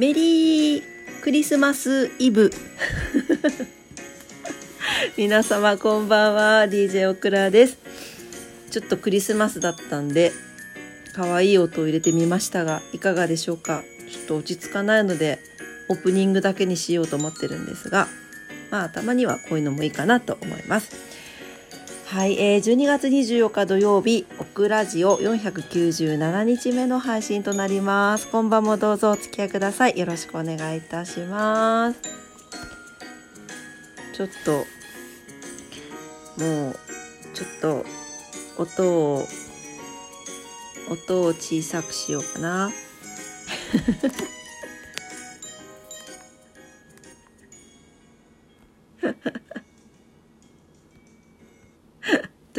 メリークリスマスイブ。皆様こんばんは。DJ オクラです。ちょっとクリスマスだったんで可愛い音を入れてみましたがいかがでしょうか？ちょっと落ち着かないのでオープニングだけにしようと思ってるんですがまあたまにはこういうのもいいかなと思います。はい、えー、12月24日土曜日、オクラジオ497日目の配信となります。今晩もどうぞお付き合いください。よろしくお願いいたします。ちょっと、もう、ちょっと、音を、音を小さくしようかな。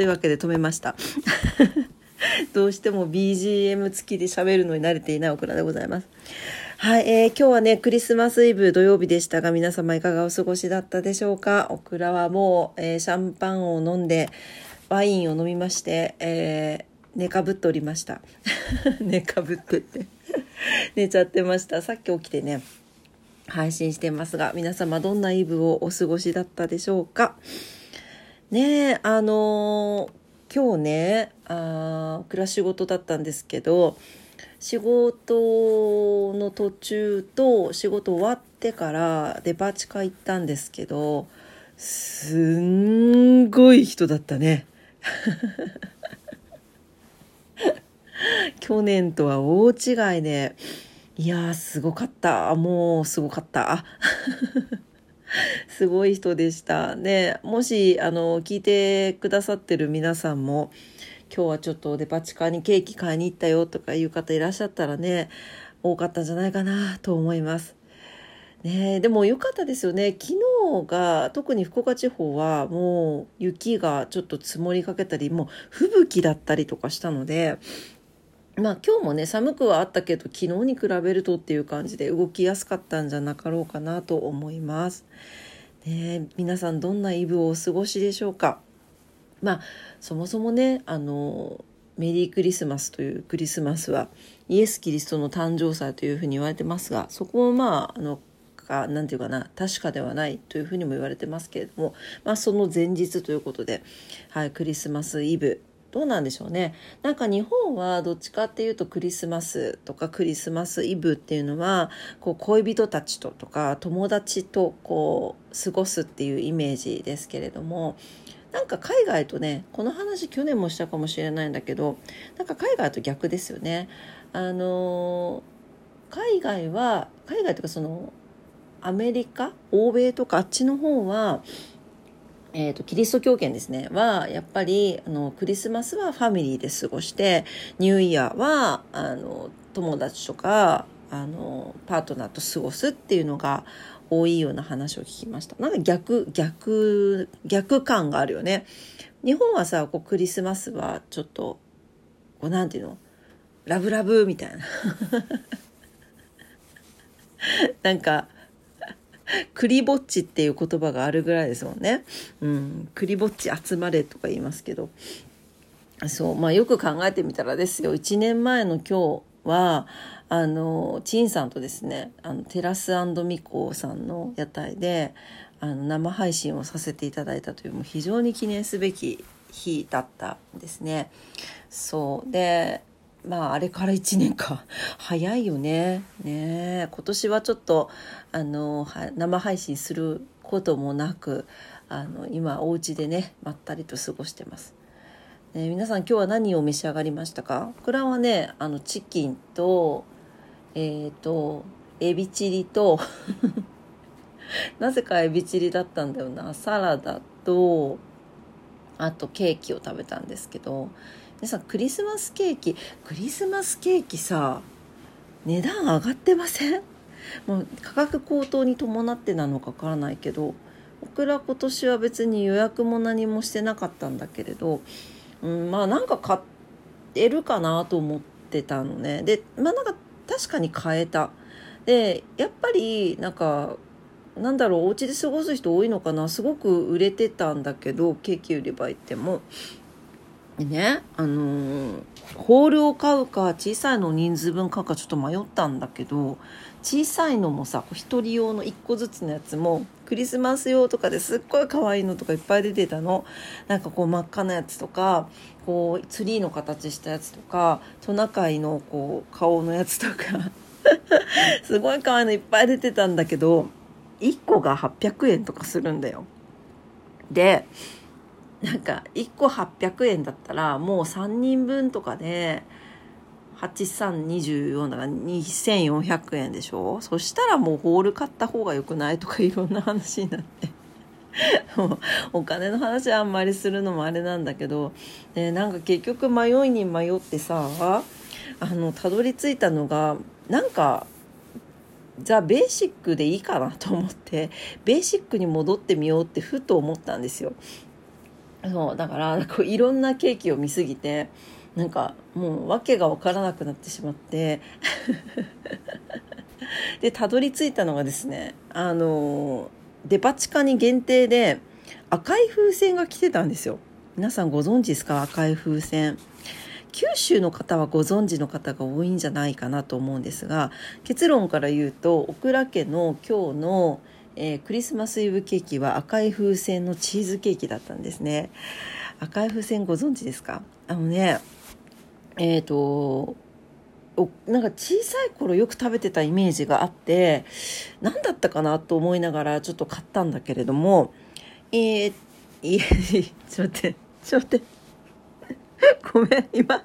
というわけで止めました。どうしても BGM 付きで喋るのに慣れていないオクラでございます。はい、えー、今日はね、クリスマスイブ土曜日でしたが、皆様いかがお過ごしだったでしょうか？オクラはもう、えー、シャンパンを飲んで、ワインを飲みまして、えー、寝かぶっておりました。寝かぶってって 寝ちゃってました。さっき起きてね、配信してますが、皆様どんなイブをお過ごしだったでしょうか？ねあの、今日ねあ暮らし事だったんですけど仕事の途中と仕事終わってからデパ地下行ったんですけどすんごい人だったね。去年とは大違いで、いやーすごかった。もうすごかった。すごい人でしたね。もし、あの、聞いてくださってる皆さんも、今日はちょっとデパ地下にケーキ買いに行ったよとかいう方いらっしゃったらね、多かったんじゃないかなと思います。ねでも良かったですよね。昨日が、特に福岡地方はもう雪がちょっと積もりかけたり、もう吹雪だったりとかしたので、まあ今日もね寒くはあったけど昨日に比べるとっていう感じで動きやすかったんじゃなかろうかなと思います。ね、皆さんどんなイブをお過ごしでしょうか？まあそもそもねあのメリークリスマスというクリスマスはイエス・キリストの誕生祭というふうに言われてますがそこもまああのかなんて言うかな確かではないというふうにも言われてますけれども、まあ、その前日ということで、はい、クリスマスイブどうなんでしょうねなんか日本はどっちかっていうとクリスマスとかクリスマスイブっていうのはこう恋人たちととか友達とこう過ごすっていうイメージですけれどもなんか海外とねこの話去年もしたかもしれないんだけどなんか海外と逆ですよね。あの海外は海外というかそのアメリカ？欧米とかあっちの方はえーと、キリスト教圏ですね。はやっぱりあのクリスマスはファミリーで過ごしてニューイヤーはあの友達とかあのパートナーと過ごすっていうのが多いような話を聞きました。なんか逆逆逆感があるよね。日本はさこうクリスマスはちょっとこうなんていうの？ラブラブみたいな。なんか クリぼっちっていう言葉があるぐらいですもんね。うん、クリぼっち集まれとか言いますけど。そう、まあよく考えてみたらですよ、1年前の今日は、あの、陳さんとですね、あの、テラスミコさんの屋台で、あの、生配信をさせていただいたという、もう非常に記念すべき日だったんですね。そう。で、まああれから1年か。早いよね。ね今年はちょっとあの生配信することもなくあの今お家でねまったりと過ごしてます、ね、皆さん今日は何を召し上がりましたか？これはねあのチキンとえっ、ー、とエビチリと なぜかエビチリだったんだよな。サラダとあとケーキを食べたんですけどでさクリスマスケーキクリスマスケーキさ値段上がってません？もう価格高騰に伴ってなのかわからないけど僕ら今年は別に予約も何もしてなかったんだけれど、うん、まあなんか買えるかなと思ってたのね。でまあなんか確かに買えた。でやっぱりなんかなんだろうお家で過ごす人多いのかな？すごく売れてたんだけどケーキ売り場行っても。でね、あのー、ホールを買うか小さいの人数分買うかちょっと迷ったんだけど小さいのもさ1人用の1個ずつのやつもクリスマス用とかですっごい可愛いのとかいっぱい出てたの。なんかこう真っ赤なやつとかこうツリーの形したやつとかトナカイのこう顔のやつとか すごい可愛いのいっぱい出てたんだけど1個が800円とかするんだよ。でなんか1個800円だったらもう3人分とかで8324だから2400円でしょ？そしたらもうホール買った方が良くないとかいろんな話になって。お金の話あんまりするのもあれなんだけど。でなんか結局迷いに迷ってさあのたどり着いたのがなんかザ・ベーシックでいいかなと思ってベーシックに戻ってみようってふと思ったんですよ。そうだから こういろんなケーキを見すぎてなんかもう訳が分からなくなってしまって。でたどり着いたのがですねあのデパ地下に限定で赤い風船が来てたんですよ。皆さんご存知ですか？赤い風船。九州の方はご存知の方が多いんじゃないかなと思うんですが結論から言うとオクラ家の今日のえー、クリスマスイブケーキは赤い風船のチーズケーキだったんですね。赤い風船ご存知ですか？あのねえっ、ー、となんか小さい頃よく食べてたイメージがあって何だったかなと思いながらちょっと買ったんだけれどもえー、いえちょっと待ってちょっと待って。ごめん今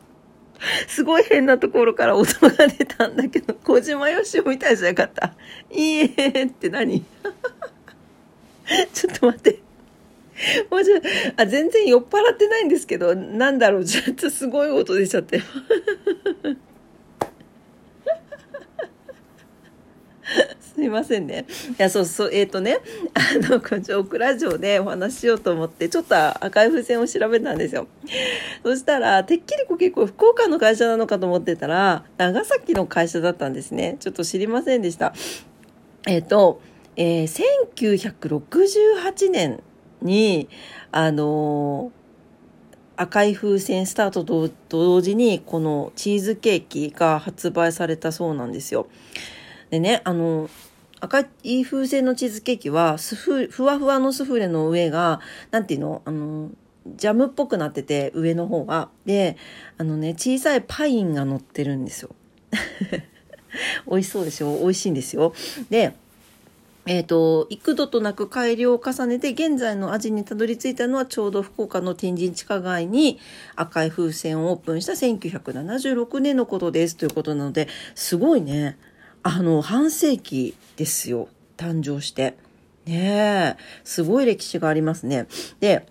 すごい変なところから音が出たんだけど、小島よしおみたいじゃなかった。いいえって何？ちょっと待って。もうちょあ、全然酔っ払ってないんですけど、なんだろう、ちょっとすごい音出ちゃって。すいませんね。いや、そうそう、えっ、ー、とね、あの、こちオクラ城でお話ししようと思って、ちょっと赤い風船を調べたんですよ。そしたら、てっきりこう結構福岡の会社なのかと思ってたら、長崎の会社だったんですね。ちょっと知りませんでした。えっ、ー、と、えー、1968年に、あの赤い風船スタートと同時にこのチーズケーキが発売されたそうなんですよ。でね、あの、赤い風船のチーズケーキは、スフ、ふわふわのスフレの上が、なんていうの？あの、ジャムっぽくなってて、上の方は。で、あのね、小さいパインが乗ってるんですよ。美味しそうでしょ？美味しいんですよ。で、えっ、ー、と、幾度となく改良を重ねて、現在の味にたどり着いたのは、ちょうど福岡の天神地下街に赤い風船をオープンした1976年のことです。ということなので、すごいね。あの、半世紀ですよ。誕生して。ねえ、すごい歴史がありますね。で、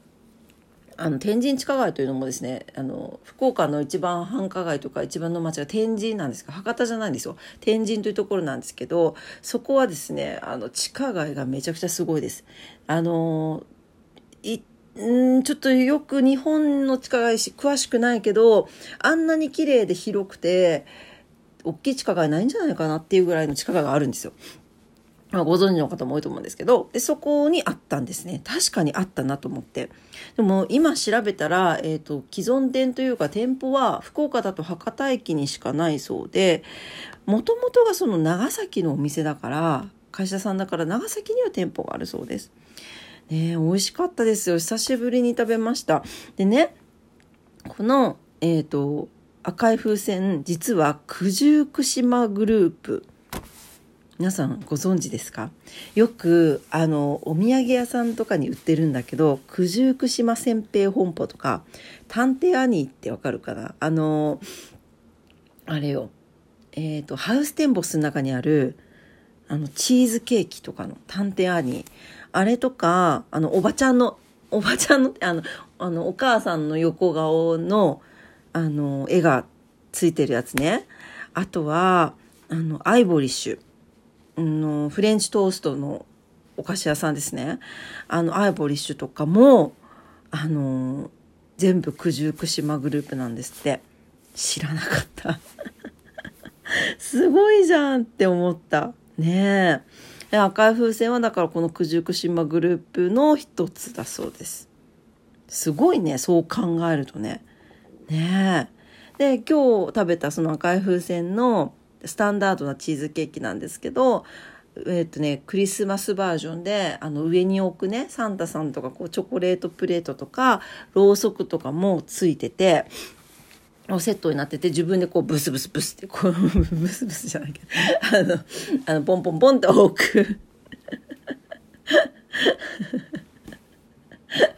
あの、天神地下街というのもですね、あの、福岡の一番繁華街とか一番の街が天神なんですが、博多じゃないんですよ。天神というところなんですけど、そこはですね、あの、地下街がめちゃくちゃすごいです。あの、い、んちょっとよく日本の地下街し詳しくないけど、あんなに綺麗で広くて、大きい地下街ないんじゃないかなっていうぐらいの地下街があるんですよ。まあ、ご存知の方も多いと思うんですけど、で、そこにあったんですね。確かにあったなと思って。でも今調べたら、えっ、ー、と、既存店というか店舗は福岡だと博多駅にしかないそうで、もともとがその長崎のお店だから、会社さんだから長崎には店舗があるそうです。ね美味しかったですよ。久しぶりに食べました。でね、この、えっ、ー、と、赤い風船実は九十九島グループ。皆さんご存知ですか？よくあのお土産屋さんとかに売ってるんだけど九十九島煎餅本舗とか探偵アニーってわかるかな？あのあれよ。えっ、ー、とハウステンボスの中にあるあのチーズケーキとかの探偵アニー。あれとかあのおばちゃんのおばちゃんのあのあのお母さんの横顔のあの、絵がついてるやつね。あとは、あの、アイボリッシュ。の、フレンチトーストのお菓子屋さんですね。あの、アイボリッシュとかも、あの、全部九十九島グループなんですって。知らなかった。すごいじゃんって思った。ねえ。赤い風船はだからこの九十九島グループの一つだそうです。すごいね、そう考えるとね。ねえ。で、今日食べたその赤い風船のスタンダードなチーズケーキなんですけど、えっとね、クリスマスバージョンであの上に置くねサンタさんとかこうチョコレートプレートとかろうそくとかもついててセットになってて自分でこうブスブスブスってこう ブスブスじゃないけどあのあのポンポンポンって置く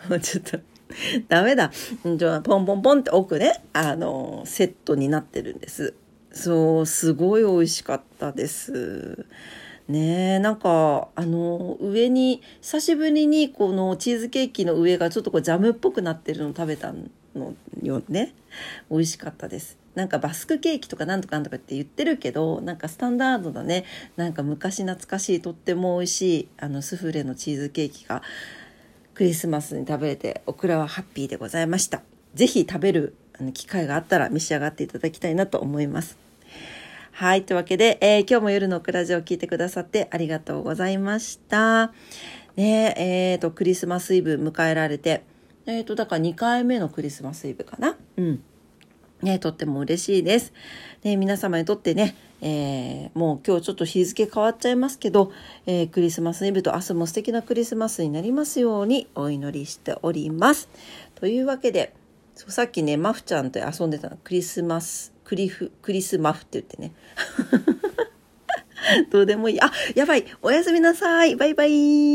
もうちょっと ダメだ。じゃあポンポンポンって置くねあのセットになってるんです。そうすごい美味しかったです。ねえなんかあの上に久しぶりにこのチーズケーキの上がちょっとこうジャムっぽくなってるのを食べたのよね。美味しかったです。なんかバスクケーキとかなんとかなんとかって言ってるけどなんかスタンダードだねなんか昔懐かしいとっても美味しいあのスフレのチーズケーキがクリスマスに食べれてオクラはハッピーでございました是非食べる機会があったら召し上がっていただきたいなと思いますはい。というわけで、えー、今日も夜のオクラジオを聞いてくださってありがとうございました。ねえ、えっ、ー、と、クリスマスイブ迎えられて、えっ、ー、と、だから2回目のクリスマスイブかな。うん。ね、とっても嬉しいです。ね、皆様にとってね、えー、もう今日ちょっと日付変わっちゃいますけど、えー、クリスマスイブと明日も素敵なクリスマスになりますようにお祈りしております。というわけで、そうさっきね、マフちゃんと遊んでたのクリスマスクリフ、クリスマフって言ってね。どうでもいい。あ、やばい。おやすみなさい。バイバイ。